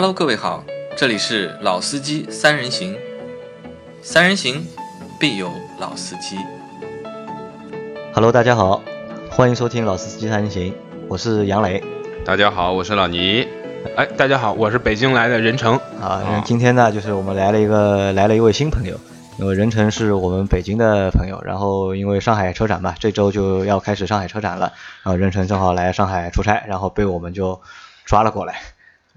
Hello，各位好，这里是老司机三人行，三人行必有老司机。Hello，大家好，欢迎收听老司机三人行，我是杨磊。大家好，我是老倪。哎，大家好，我是北京来的任成。啊，那今天呢，就是我们来了一个来了一位新朋友，因为任成是我们北京的朋友，然后因为上海车展嘛，这周就要开始上海车展了，然后任成正好来上海出差，然后被我们就抓了过来。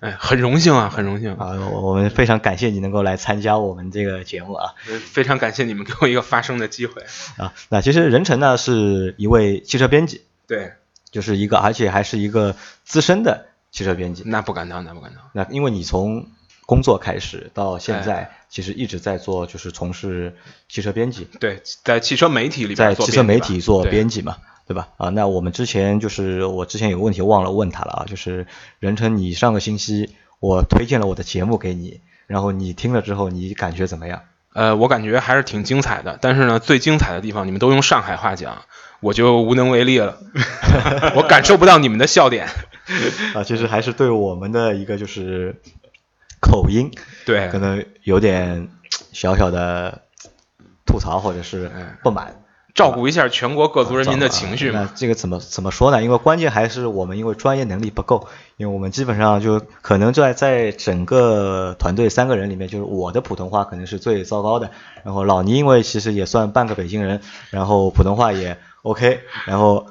哎，很荣幸啊，很荣幸啊！我我们非常感谢你能够来参加我们这个节目啊！非常感谢你们给我一个发声的机会啊！那其实任晨呢是一位汽车编辑，对，就是一个而且还是一个资深的汽车编辑。那不敢当，那不敢当。那因为你从工作开始到现在，哎、其实一直在做就是从事汽车编辑。对，在汽车媒体里在汽车媒体做编辑嘛。对吧？啊，那我们之前就是我之前有个问题忘了问他了啊，就是任成，你上个星期我推荐了我的节目给你，然后你听了之后你感觉怎么样？呃，我感觉还是挺精彩的，但是呢，最精彩的地方你们都用上海话讲，我就无能为力了，我感受不到你们的笑点。啊，其实还是对我们的一个就是口音，对，可能有点小小的吐槽或者是不满。照顾一下全国各族人民的情绪嘛。那这个怎么怎么说呢？因为关键还是我们因为专业能力不够，因为我们基本上就可能在在整个团队三个人里面，就是我的普通话可能是最糟糕的。然后老倪因为其实也算半个北京人，然后普通话也 OK。然后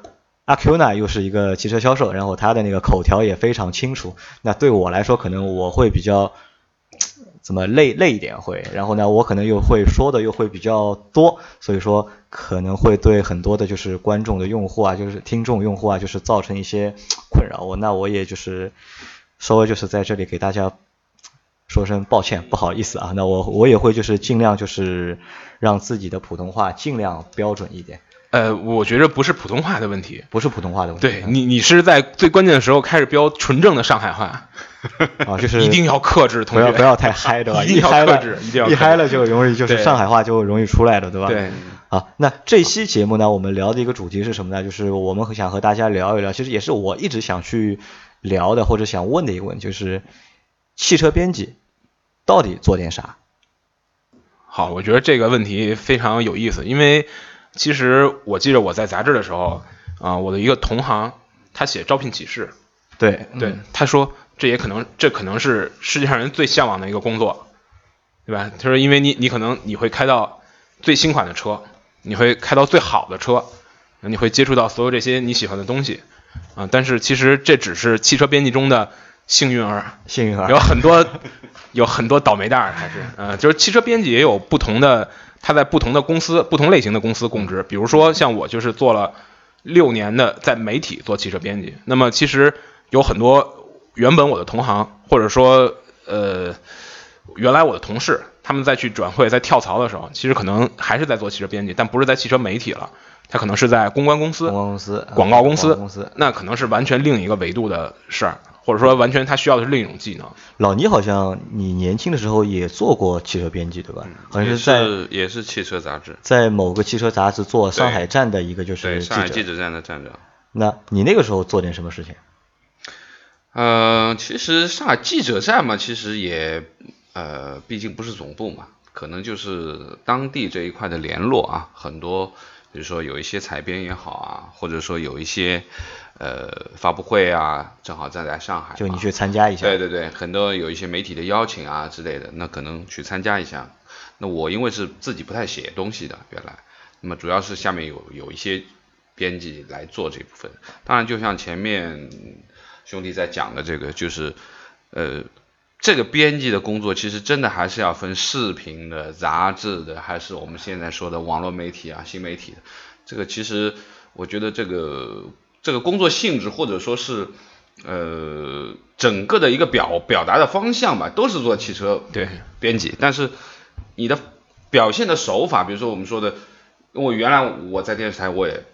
阿 Q 呢又是一个汽车销售，然后他的那个口条也非常清楚。那对我来说，可能我会比较。怎么累累一点会，然后呢，我可能又会说的又会比较多，所以说可能会对很多的就是观众的用户啊，就是听众用户啊，就是造成一些 困扰。我那我也就是稍微就是在这里给大家说声抱歉，不好意思啊。那我我也会就是尽量就是让自己的普通话尽量标准一点。呃，我觉着不是普通话的问题，不是普通话的问题。对你，你是在最关键的时候开始标纯正的上海话。啊，就是 一定要克制，同学，不要不要太嗨，对吧？一定要克制，一定要一嗨了就容易就是上海话就容易出来了，对吧？对。啊，那这期节目呢，我们聊的一个主题是什么呢？就是我们想和大家聊一聊，其实也是我一直想去聊的或者想问的一个问题，就是汽车编辑到底做点啥？好，我觉得这个问题非常有意思，因为其实我记得我在杂志的时候啊、呃，我的一个同行他写招聘启事，对对，他说。这也可能，这可能是世界上人最向往的一个工作，对吧？他说，因为你，你可能你会开到最新款的车，你会开到最好的车，你会接触到所有这些你喜欢的东西，啊，但是其实这只是汽车编辑中的幸运儿，幸运儿有很多有很多倒霉蛋儿，还是，呃，就是汽车编辑也有不同的，他在不同的公司、不同类型的公司供职，比如说像我就是做了六年的在媒体做汽车编辑，那么其实有很多。原本我的同行，或者说呃，原来我的同事，他们在去转会、在跳槽的时候，其实可能还是在做汽车编辑，但不是在汽车媒体了，他可能是在公关公司、公关公司、广告公司、公司，那可能是完全另一个维度的事儿，或者说完全他需要的是另一种技能。老倪好像你年轻的时候也做过汽车编辑，对吧？好像是在也是汽车杂志，在某个汽车杂志做上海站的一个就是对上海记者站的站长。那你那个时候做点什么事情？呃，其实上海记者站嘛，其实也呃，毕竟不是总部嘛，可能就是当地这一块的联络啊，很多，比如说有一些采编也好啊，或者说有一些呃发布会啊，正好站在上海，就你去参加一下。对对对，很多有一些媒体的邀请啊之类的，那可能去参加一下。那我因为是自己不太写东西的，原来，那么主要是下面有有一些编辑来做这部分，当然就像前面。兄弟在讲的这个就是，呃，这个编辑的工作其实真的还是要分视频的、杂志的，还是我们现在说的网络媒体啊、新媒体的。这个其实我觉得这个这个工作性质或者说是呃整个的一个表表达的方向吧，都是做汽车对编辑，但是你的表现的手法，比如说我们说的，因为原来我在电视台我也。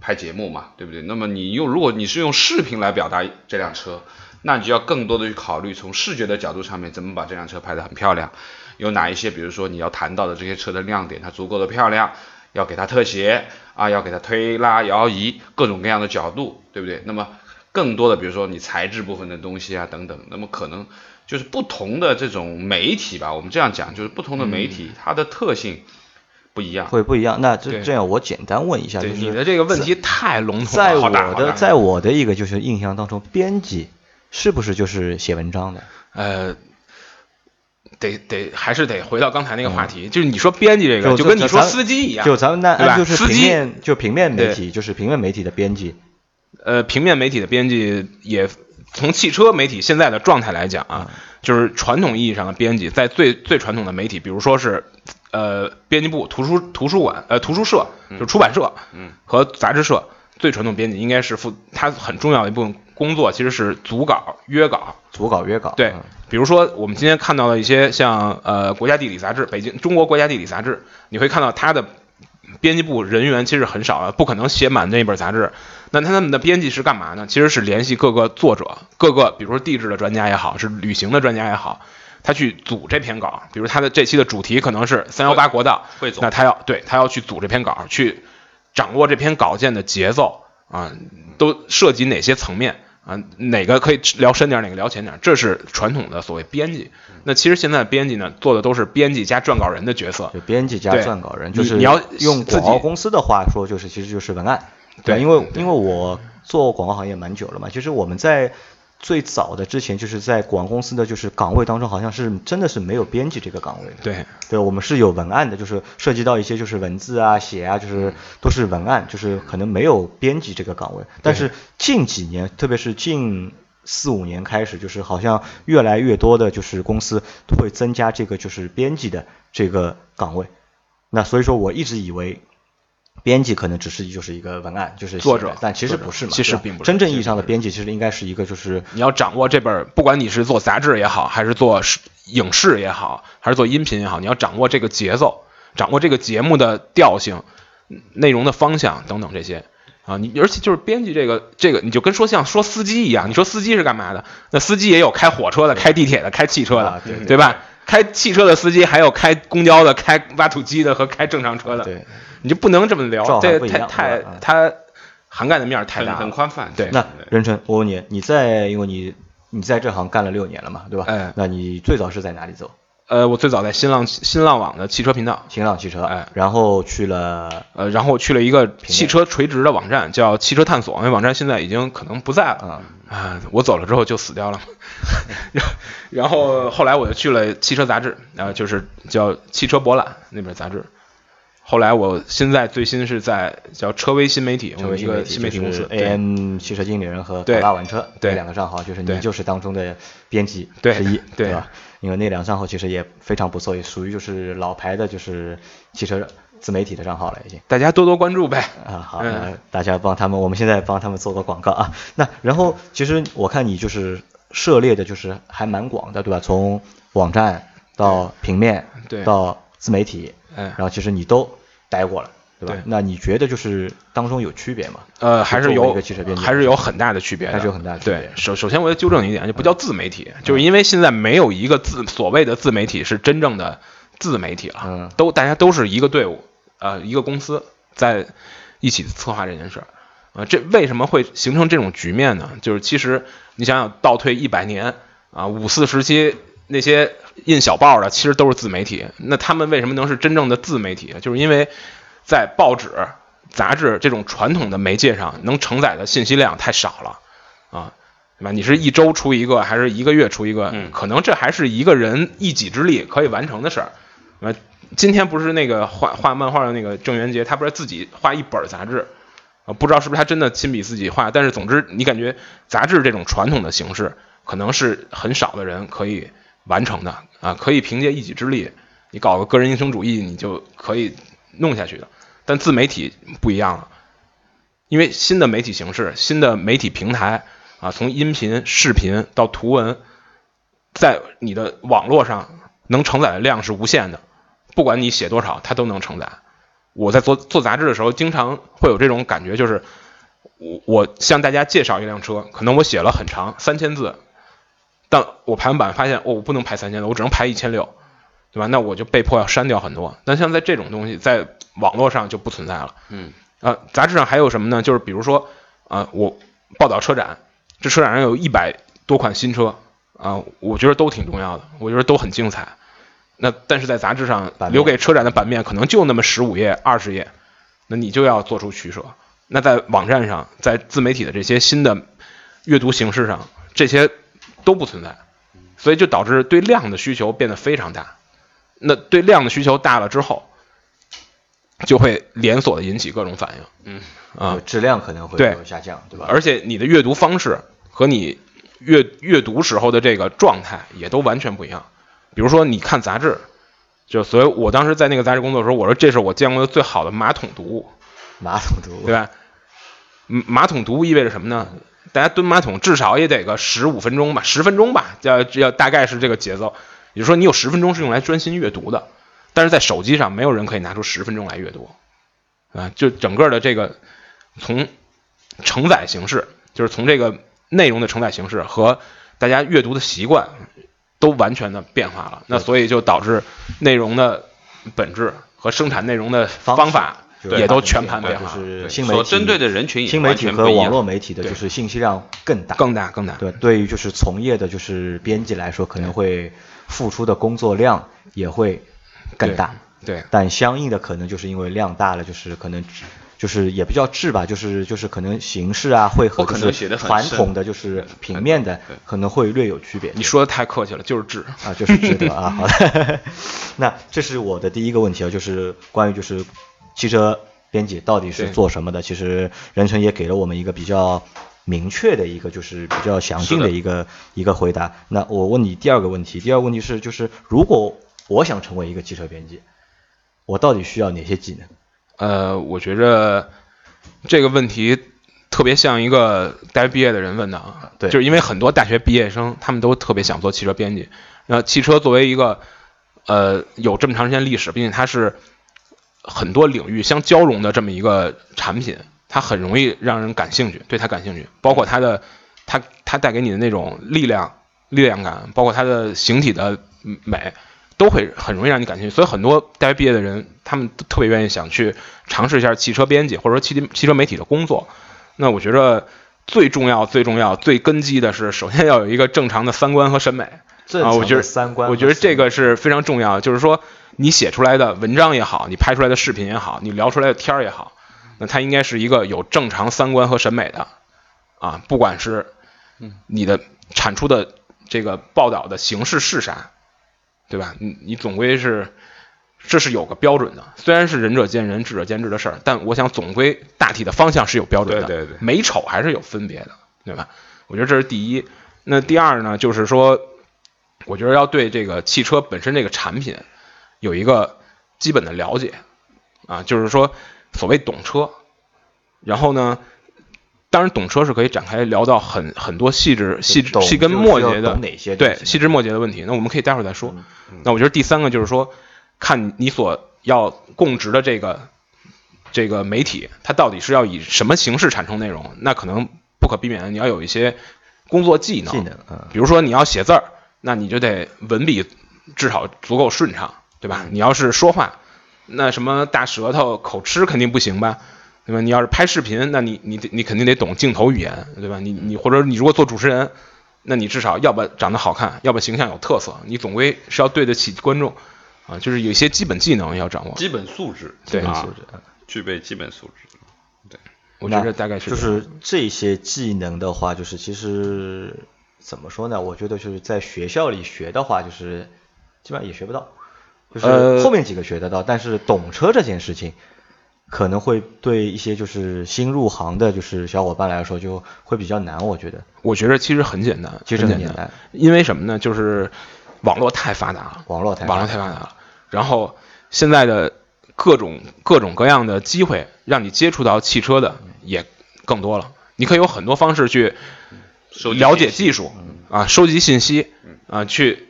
拍节目嘛，对不对？那么你用如果你是用视频来表达这辆车，那你就要更多的去考虑从视觉的角度上面怎么把这辆车拍得很漂亮，有哪一些，比如说你要谈到的这些车的亮点，它足够的漂亮，要给它特写啊，要给它推拉摇移，各种各样的角度，对不对？那么更多的，比如说你材质部分的东西啊等等，那么可能就是不同的这种媒体吧，我们这样讲，就是不同的媒体、它的特性不一样。会不一样。那这这样，我简单问一下，就是你的这个问题太笼统在了，在我的在我的一个就是印象当中，编辑是不是就是写文章的？呃，得得还是得回到刚才那个话题，就是你说编辑这个，嗯就就跟你说司机一样，就咱们那对吧？就是司机平面就平面媒体，就是平面媒体的编辑，呃，平面媒体的编辑也从汽车媒体现在的状态来讲啊，就是传统意义上的编辑，在最最传统的媒体，比如说是呃编辑部、图书图书馆、呃图书社，就是出版社，嗯，和杂志社，最传统编辑应该是负他很重要的一部分工作，其实是组稿、约稿，组稿约稿。对嗯，比如说我们今天看到的一些像呃国家地理杂志，北京中国国家地理杂志，你会看到它的编辑部人员其实很少的，不可能写满那本杂志。那他们的编辑是干嘛呢？其实是联系各个作者，各个比如说地质的专家也好，是旅行的专家也好，他去组这篇稿。比如他的这期的主题可能是三幺八国道，那他要对他要去组这篇稿，去掌握这篇稿件的节奏啊，都涉及哪些层面啊？哪个可以聊深点，哪个聊浅点？这是传统的所谓编辑。那其实现在编辑呢，做的都是编辑加撰稿人的角色。就编辑加撰稿人，就是你你要用自己广告公司的话说，就是其实就是文案。对因为因为我做广告行业蛮久了嘛，其实我们在最早的之前，就是在广告公司的就是岗位当中，好像是真的是没有编辑这个岗位的。对，对，我们是有文案的，就是涉及到一些就是文字啊、写啊，就是都是文案，就是可能没有编辑这个岗位。但是近几年，特别是近四五年开始，就是好像越来越多的就是公司都会增加这个就是编辑的这个岗位。那所以说我一直以为。编辑可能只是就是一个文案，就是作者但其实不是嘛，其实并不是真正意义上的编辑，其实应该是一个就是你要掌握这本，不管你是做杂志也好，还是做影视也好，还是做音频也好，你要掌握这个节奏，掌握这个节目的调性、内容的方向等等这些啊。你而且就是编辑这个这个，你就跟说像说司机一样，你说司机是干嘛的？那司机也有开火车的、开地铁的、开汽车的，啊对对对吧？开汽车的司机还有开公交的、开挖土机的和开正常车的，对。你就不能这么聊照，这太太它涵盖的面儿太大了。很宽泛。对那任晨，我问你，你在因为你你在这行干了六年了嘛，对吧？哎那你最早是在哪里走？呃，我最早在新浪新浪网的汽车频道，新浪汽车，哎然后去了呃，然后我去了一个汽车垂直的网站，叫汽车探索，那网站现在已经可能不在了啊，啊，我走了之后就死掉了。然后然后后来我就去了汽车杂志，啊，就是叫汽车博览那本杂志。后来我现在最新是在叫车威新媒体，我们一个新媒体公司就是 AM 汽车经理人和对宝拉玩车对这两个账号，就是你就是当中的编辑对之一，对吧？因为那两个账号其实也非常不错，也属于就是老牌的，就是汽车自媒体的账号了，已经。大家多多关注呗。啊，好，嗯大家帮他们，我们现在帮他们做个广告啊。那然后其实我看你就是涉猎的，就是还蛮广的，对吧？从网站到平面，对到自媒体，嗯然后其实你都待过了，对吧？对那你觉得就是当中有区别吗？呃，还是有还是有很大的区别的，还是有很大的区别对，首首先我要纠正你一点，就不叫自媒体，就是因为现在没有一个自所谓的自媒体是真正的自媒体了，嗯都大家都是一个队伍，呃，一个公司在一起策划这件事儿。啊，这为什么会形成这种局面呢？就是其实你想想，倒退一百年啊，五四时期那些印小报的，其实都是自媒体。那他们为什么能是真正的自媒体？就是因为在报纸、杂志这种传统的媒介上，能承载的信息量太少了啊，对吧？你是一周出一个，还是一个月出一个？嗯可能这还是一个人一己之力可以完成的事儿。呃，今天不是那个画画漫画的那个郑渊洁，他不是自己画一本杂志啊？不知道是不是他真的亲笔自己画，但是总之你感觉杂志这种传统的形式，可能是很少的人可以完成的啊，可以凭借一己之力，你搞个个人英雄主义，你就可以弄下去的。但自媒体不一样了，因为新的媒体形式、新的媒体平台啊，从音频、视频到图文，在你的网络上能承载的量是无限的，不管你写多少，它都能承载。我在做做杂志的时候，经常会有这种感觉，就是我我向大家介绍一辆车，可能我写了很长三千字，但我排完版发现，哦，我不能排三千六，我只能排一千六，对吧？那我就被迫要删掉很多。那像在这种东西，在网络上就不存在了。嗯，呃，杂志上还有什么呢？就是比如说，呃，我报道车展，这车展上有一百多款新车啊，我觉得都挺重要的，我觉得都很精彩。那但是在杂志上留给车展的版面可能就那么十五页、二十页，那你就要做出取舍。那在网站上，在自媒体的这些新的阅读形式上，这些都不存在，所以就导致对量的需求变得非常大。那对量的需求大了之后，就会连锁的引起各种反应。嗯啊就，质量可能会对有下降，对吧？而且你的阅读方式和你阅阅读时候的这个状态也都完全不一样。比如说，你看杂志，就所以，我当时在那个杂志工作的时候，我说这是我见过的最好的马桶读物，马桶读物对吧？嗯马桶读物意味着什么呢？大家蹲马桶至少也得个十五分钟吧，十分钟吧，要要大概是这个节奏。也就是说，你有十分钟是用来专心阅读的，但是在手机上没有人可以拿出十分钟来阅读，啊，就整个的这个从承载形式，就是从这个内容的承载形式和大家阅读的习惯都完全的变化了。那所以就导致内容的本质和生产内容的方法就是也都全盘变化，就是新媒体所针对的人群也新媒体和网络媒体的就是信息量更大，更大更大。对，对于就是从业的就是编辑来说，可能会付出的工作量也会更大。对，但相应的可能就是因为量大了，就是可能就是也不叫质吧，就是就是可能形式啊会和可能传统的就是平面的可能会略有区别。你说的太客气了，就是质。啊，就是质的 啊。好的，那这是我的第一个问题啊，就是关于就是汽车编辑到底是做什么的？其实任成也给了我们一个比较明确的一个就是比较详尽的的一个一个回答。那我问你第二个问题，第二个问题是就是如果我想成为一个汽车编辑，我到底需要哪些技能？呃，我觉着这个问题特别像一个大学毕业的人问的啊，对就是因为很多大学毕业生他们都特别想做汽车编辑，然后汽车作为一个呃有这么长时间历史，并且它是很多领域相交融的这么一个产品，它很容易让人感兴趣，对它感兴趣，包括它的它它带给你的那种力量力量感，包括它的形体的美，都会很容易让你感兴趣。所以很多大学毕业的人，他们特别愿意想去尝试一下汽车编辑或者说汽汽车媒体的工作。那我觉得最重要、最重要、最根基的是，首先要有一个正常的三观和审美。啊，我觉得三观我觉得这个是非常重要的，就是说你写出来的文章也好，你拍出来的视频也好，你聊出来的天儿也好，那它应该是一个有正常三观和审美的啊，不管是你的产出的这个报道的形式是啥，对吧？你你总归是这是有个标准的，虽然是仁者见仁，智者见智的事儿，但我想总归大体的方向是有标准的，对对对美丑还是有分别的，对吧？我觉得这是第一。那第二呢，就是说，我觉得要对这个汽车本身这个产品有一个基本的了解啊，就是说所谓懂车，然后呢，当然懂车是可以展开聊到很很多细致细致细根就是要末节的对细枝末节的问题，那我们可以待会儿再说。嗯。那我觉得第三个就是说，看你所要供职的这个这个媒体，它到底是要以什么形式产生内容，那可能不可避免的你要有一些工作技能，技能，嗯，比如说你要写字儿，那你就得文笔至少足够顺畅，对吧？你要是说话，那什么大舌头、口吃肯定不行吧，对吧？你要是拍视频，那你你你肯定得懂镜头语言，对吧？你你或者你如果做主持人，那你至少要不长得好看，要不形象有特色，你总归是要对得起观众啊，就是有一些基本技能要掌握。基本素质，对啊素质嗯具备基本素质。对我觉得大概是就是这些技能的话，就是其实怎么说呢？我觉得就是在学校里学的话，就是基本上也学不到，就是呃后面几个学得到，但是懂车这件事情。可能会对一些就是新入行的，就是小伙伴来说，就会比较难。我觉得我觉得其实很简单，其实很简单，因为什么呢？就是网络太发达了，网络太网络太发达了，然后现在的各种各种各样的机会，让你接触到汽车的也更多了。你可以有很多方式去了解技术啊，收集信息啊，去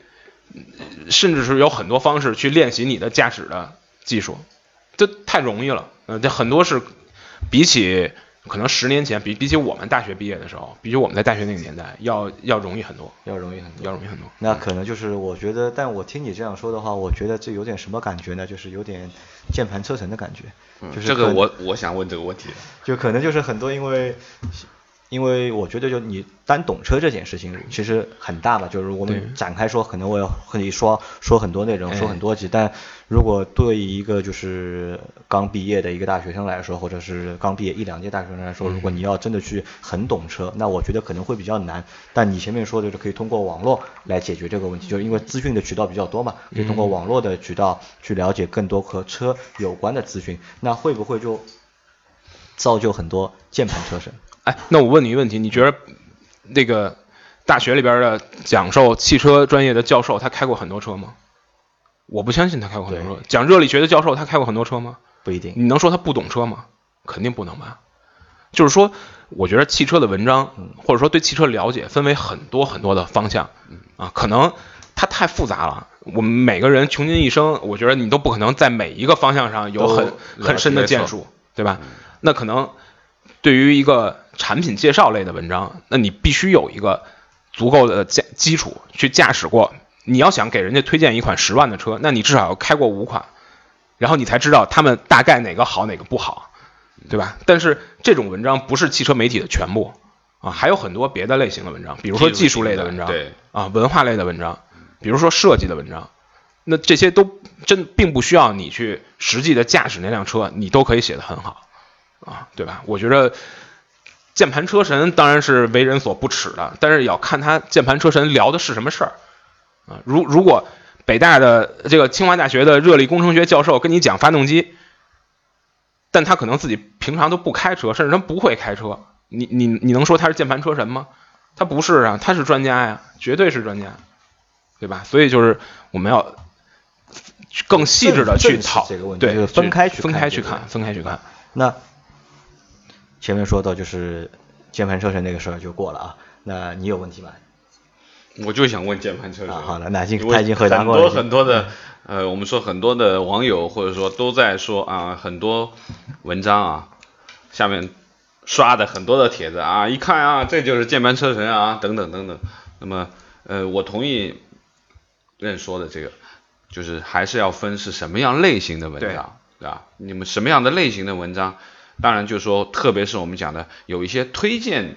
甚至是有很多方式去练习你的驾驶的技术，这太容易了。呃，这很多是比起可能十年前，比比起我们大学毕业的时候，比起我们在大学那个年代，要要容易很多，要容易很多。要容易很多。那可能就是我觉得，但我听你这样说的话，我觉得这有点什么感觉呢？就是有点键盘车神的感觉。就是这个我我想问这个问题了。就可能就是很多因为因为我觉得就你单懂车这件事情其实很大吧，就是我们展开说，可能我要和你说说很多内容，哎说很多集，但如果对于一个就是刚毕业的一个大学生来说，或者是刚毕业一两届大学生来说，如果你要真的去很懂车，那我觉得可能会比较难。但你前面说的就是可以通过网络来解决这个问题，就是因为资讯的渠道比较多嘛，可以通过网络的渠道去了解更多和车有关的资讯，那会不会就造就很多键盘车神？哎，那我问你一个问题，你觉得那个大学里边的讲授汽车专业的教授，他开过很多车吗？我不相信他开过很多车。讲热力学的教授，他开过很多车吗？不一定。你能说他不懂车吗？肯定不能吧。就是说，我觉得汽车的文章，或者说对汽车了解，分为很多很多的方向啊，可能它太复杂了。我们每个人穷尽一生，我觉得你都不可能在每一个方向上有很很深的建树，对吧？那可能对于一个产品介绍类的文章，那你必须有一个足够的驾基础去驾驶过。你要想给人家推荐一款十万的车，那你至少要开过五款，然后你才知道他们大概哪个好哪个不好，对吧？但是这种文章不是汽车媒体的全部啊，还有很多别的类型的文章，比如说技术类的文章，对啊，文化类的文章，比如说设计的文章，那这些都真并不需要你去实际的驾驶那辆车，你都可以写得很好啊，对吧？我觉得键盘车神当然是为人所不齿的，但是也要看他键盘车神聊的是什么事儿啊。如如果北大的这个清华大学的热力工程学教授跟你讲发动机，但他可能自己平常都不开车，甚至他不会开车，你你你能说他是键盘车神吗？他不是啊，他是专家呀，绝对是专家，对吧？所以就是我们要更细致的去讨这个问题对，分开去分开去看，分开去看。那前面说到就是键盘车神那个事儿就过了啊，那你有问题吗？我就想问键盘车神。啊好了那已经他已经回答过了很多很多的，呃，我们说很多的网友或者说都在说啊，很多文章啊，下面刷的很多的帖子啊，一看啊，这就是键盘车神啊，等等等等。那么，呃，我同意任说的这个，就是还是要分是什么样类型的文章，对吧？你们什么样的类型的文章？当然就是说，特别是我们讲的有一些推荐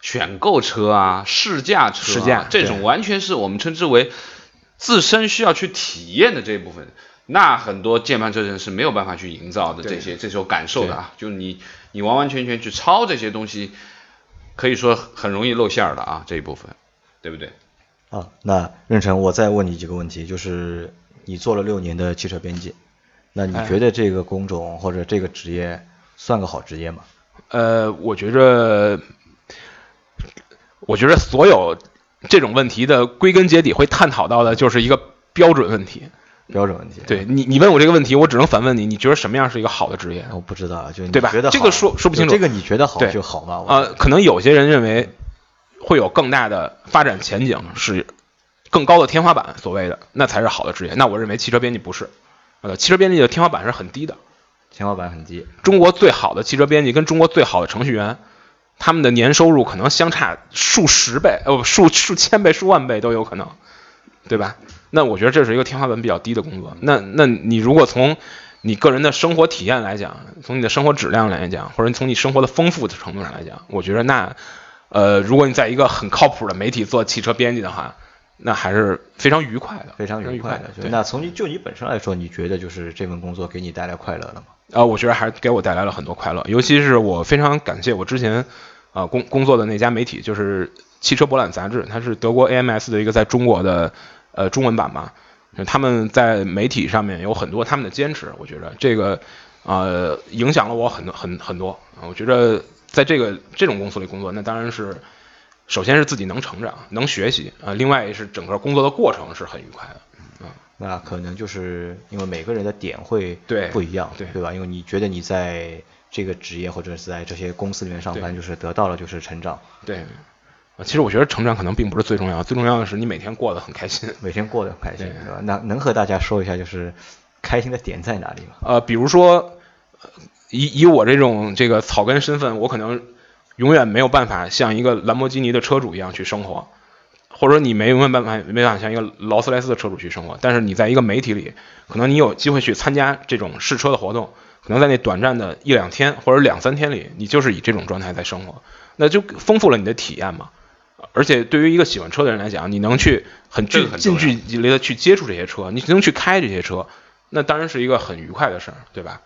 选购车啊、试驾车、啊、试驾这种，完全是我们称之为自身需要去体验的这一部分。那很多键盘车神是没有办法去营造的这些这种感受的啊，就你你完完全全去抄这些东西，可以说很容易露馅儿的啊这一部分，对不对？啊，那任成，我再问你几个问题，就是你做了六年的汽车编辑，那你哎觉得这个工种或者这个职业算个好职业吗？呃，我觉着，我觉着所有这种问题的归根结底会探讨到的就是一个标准问题。标准问题。对你，你问我这个问题，我只能反问你，你觉得什么样是一个好的职业？我不知道，就你对吧觉得这个说说不清楚这个你觉得好对就好吗？呃，可能有些人认为会有更大的发展前景，是更高的天花板，所谓的那才是好的职业。那我认为汽车编辑不是，呃，汽车编辑的天花板是很低的。天花板很低，中国最好的汽车编辑跟中国最好的程序员，他们的年收入可能相差数十倍，呃，数数千倍、数万倍都有可能，对吧？那我觉得这是一个天花板比较低的工作。那那你如果从你个人的生活体验来讲，从你的生活质量来讲，或者从你生活的丰富的程度上来讲，我觉得那呃，如果你在一个很靠谱的媒体做汽车编辑的话，那还是非常愉快的，非常愉愉快的。那从你就你本身来说，你觉得就是这份工作给你带来快乐了吗？啊，我觉得还是给我带来了很多快乐，尤其是我非常感谢我之前啊工工作的那家媒体，就是汽车博览杂志，它是德国 AMS 的一个在中国的呃中文版嘛，他们在媒体上面有很多他们的坚持，我觉得这个呃影响了我很多很很多啊，我觉得在这个这种公司里工作，那当然是首先是自己能成长，能学习啊、另外是整个工作的过程是很愉快的。那可能就是因为每个人的点会对不一样，对吧？因为你觉得你在这个职业或者是在这些公司里面上班，就是得到了就是成长，对，啊，其实我觉得成长可能并不是最重要，最重要的是你每天过得很开心。每天过得很开心，对对吧？那能和大家说一下就是开心的点在哪里吗？呃，比如说，呃以以我这种这个草根身份，我可能永远没有办法像一个兰博基尼的车主一样去生活，或者说你没永远办法没办法像一个劳斯莱斯的车主去生活。但是你在一个媒体里，可能你有机会去参加这种试车的活动，可能在那短暂的一两天或者两三天里，你就是以这种状态在生活。那就丰富了你的体验嘛。而且对于一个喜欢车的人来讲，你能去很这近近距离的去接触这些车，你能去开这些车，那当然是一个很愉快的事儿，对吧？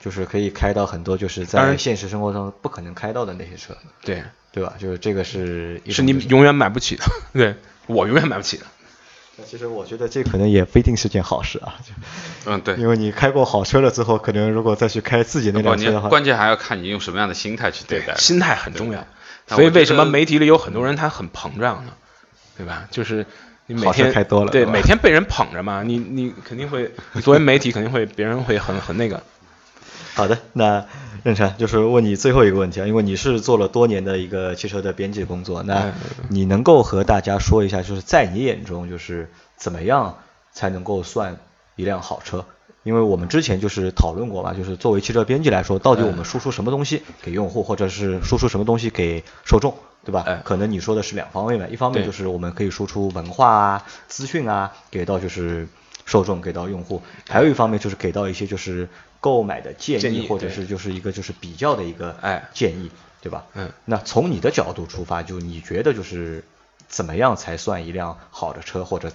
就是可以开到很多就是在现实生活中不可能开到的那些车，对，对吧？就是这个是一是是你永远买不起的，对我永远买不起的。那其实我觉得这可能也不一定是件好事啊，嗯，对。因为你开过好车了之后，可能如果再去开自己那辆车的话，关键还要看你用什么样的心态去对待。心态很重要。所以为什么媒体里有很多人他很膨胀呢？对吧？就是你每天开多了对每天被人捧着嘛，你你肯定会，你作为媒体肯定会别人会很很那个。好的，那任晨就是问你最后一个问题啊，因为你是做了多年的一个汽车的编辑工作，那嗯你能够和大家说一下，就是在你眼中，就是怎么样才能够算一辆好车？因为我们之前就是讨论过嘛，就是作为汽车编辑来说，到底我们输出什么东西给用户，或者是输出什么东西给受众，对吧？哎可能你说的是两方面嘛，一方面就是我们可以输出文化啊、资讯啊，给到就是受众，给到用户；还有一方面就是给到一些就是购买的建议，或者是就是一个就是比较的一个哎建议，对吧？嗯，那从你的角度出发，就你觉得就是怎么样才算一辆好的车，或者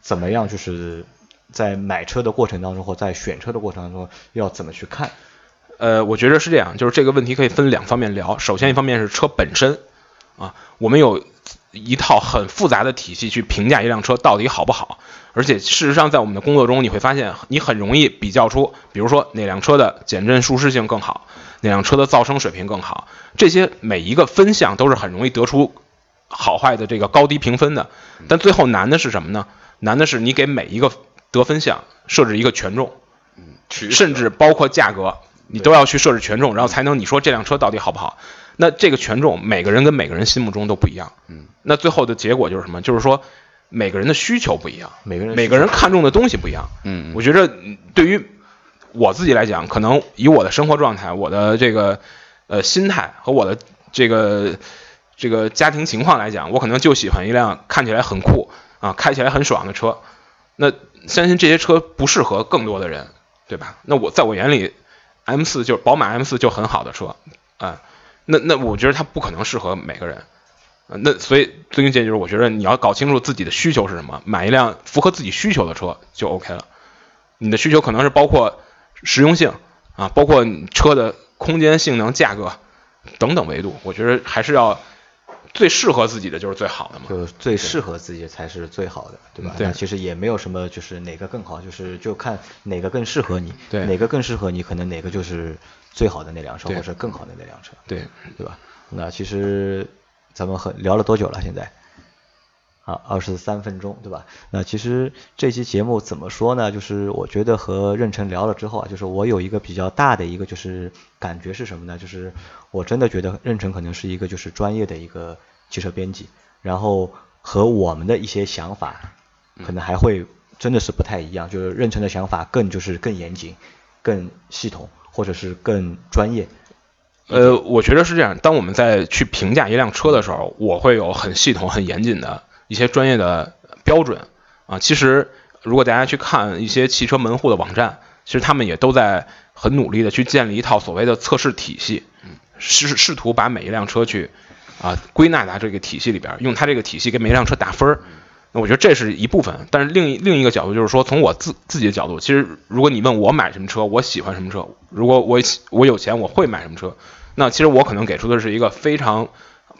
怎么样就是在买车的过程当中，或在选车的过程当中要怎么去看？呃，我觉得是这样，就是这个问题可以分两方面聊。首先一方面是车本身啊，我们有一套很复杂的体系去评价一辆车到底好不好。而且事实上，在我们的工作中，你会发现你很容易比较出，比如说哪辆车的减震舒适性更好，哪辆车的噪声水平更好，这些每一个分项都是很容易得出好坏的这个高低评分的。但最后难的是什么呢？难的是你给每一个得分项设置一个权重。甚至包括价格，你都要去设置权重，然后才能你说这辆车到底好不好。那这个权重，每个人跟每个人心目中都不一样。嗯，那最后的结果就是什么？就是说每个人的需求不一样，每个人每个人看重的东西不一样。嗯我觉着嗯对于我自己来讲，可能以我的生活状态、我的这个呃心态和我的这个这个家庭情况来讲，我可能就喜欢一辆看起来很酷啊、开起来很爽的车。那相信这些车不适合更多的人，对吧？那我在我眼里，M 四就是宝马 M 四就很好的车啊、那那我觉得它不可能适合每个人。那所以最近建议就是，我觉得你要搞清楚自己的需求是什么，买一辆符合自己需求的车就 OK 了。你的需求可能是包括实用性啊，包括车的空间、性能、价格等等维度，我觉得还是要最适合自己的就是最好的嘛。就最适合自己才是最好的，对吧？对那其实也没有什么就是哪个更好，就是就看哪个更适合你，对哪个更适合你，可能哪个就是最好的那辆车，或者更好的那辆车，对，对吧？那其实咱们很聊了多久了？现在？啊，二十三分钟，对吧？那其实这期节目怎么说呢？就是我觉得和任晨聊了之后啊，就是我有一个比较大的一个就是感觉是什么呢？就是我真的觉得任晨可能是一个就是专业的一个汽车编辑，然后和我们的一些想法可能还会真的是不太一样，就是任晨的想法更就是更严谨、更系统，或者是更专业。呃，我觉得是这样。当我们在去评价一辆车的时候，我会有很系统、很严谨的一些专业的标准啊。其实，如果大家去看一些汽车门户的网站，其实他们也都在很努力的去建立一套所谓的测试体系，试试图把每一辆车去啊归纳到这个体系里边，用它这个体系给每一辆车打分儿。那我觉得这是一部分，但是另一另一个角度就是说，从我自自己的角度，其实如果你问我买什么车，我喜欢什么车，如果我我有钱，我会买什么车，那其实我可能给出的是一个非常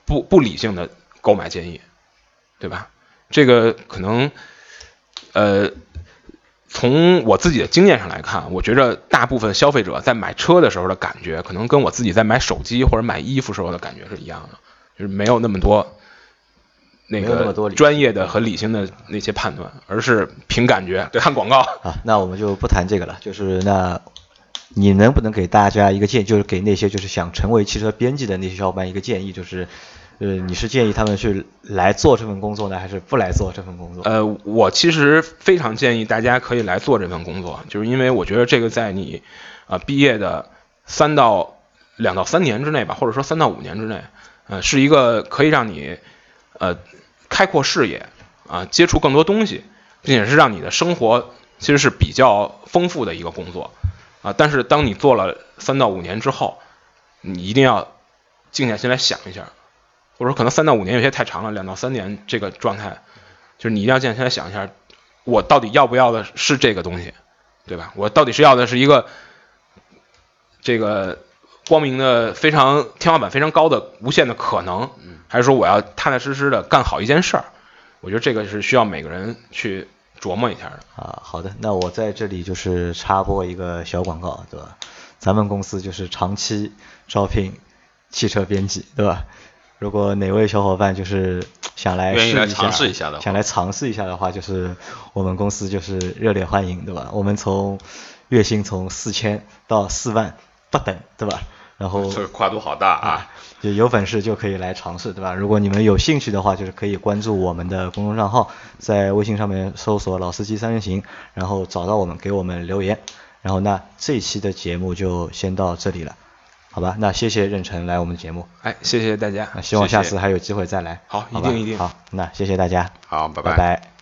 不不理性的购买建议，对吧？这个可能，呃，从我自己的经验上来看，我觉着大部分消费者在买车的时候的感觉，可能跟我自己在买手机或者买衣服时候的感觉是一样的，就是没有那么多那个专业的和理性的那些判断，而是凭感觉看广告。啊，那我们就不谈这个了。就是那，你能不能给大家一个建议，就是给那些就是想成为汽车编辑的那些小伙伴一个建议，就是，呃，你是建议他们去来做这份工作呢，还是不来做这份工作？呃，我其实非常建议大家可以来做这份工作，就是因为我觉得这个在你啊、毕业的三到两到三年之内吧，或者说三到五年之内，呃，是一个可以让你呃开阔视野啊、接触更多东西，并且是让你的生活其实是比较丰富的一个工作啊、但是当你做了三到五年之后，你一定要静下心来想一下，或者说可能三到五年有些太长了，两到三年这个状态，就是你一定要静下来想一下，我到底要不要的是这个东西，对吧？我到底是要的是一个这个光明的非常天花板非常高的无限的可能，还是说我要踏踏实实的干好一件事儿？我觉得这个是需要每个人去琢磨一下的。啊，好的，那我在这里就是插播一个小广告，对吧？咱们公司就是长期招聘汽车编辑，对吧？如果哪位小伙伴就是 想来尝试一下的话想来尝试一下的话，就是我们公司就是热烈欢迎，对吧？我们从月薪从四千到四万不等，对吧？然后这个跨度好大啊！就有本事就可以来尝试，对吧？如果你们有兴趣的话，就是可以关注我们的公众账号，在微信上面搜索“老司机三人行”，然后找到我们，给我们留言。然后那这一期的节目就先到这里了，好吧？那谢谢任晨来我们的节目，哎，谢谢大家那。希望下次还有机会再来。好好一定一定好，那谢谢大家，好，拜拜拜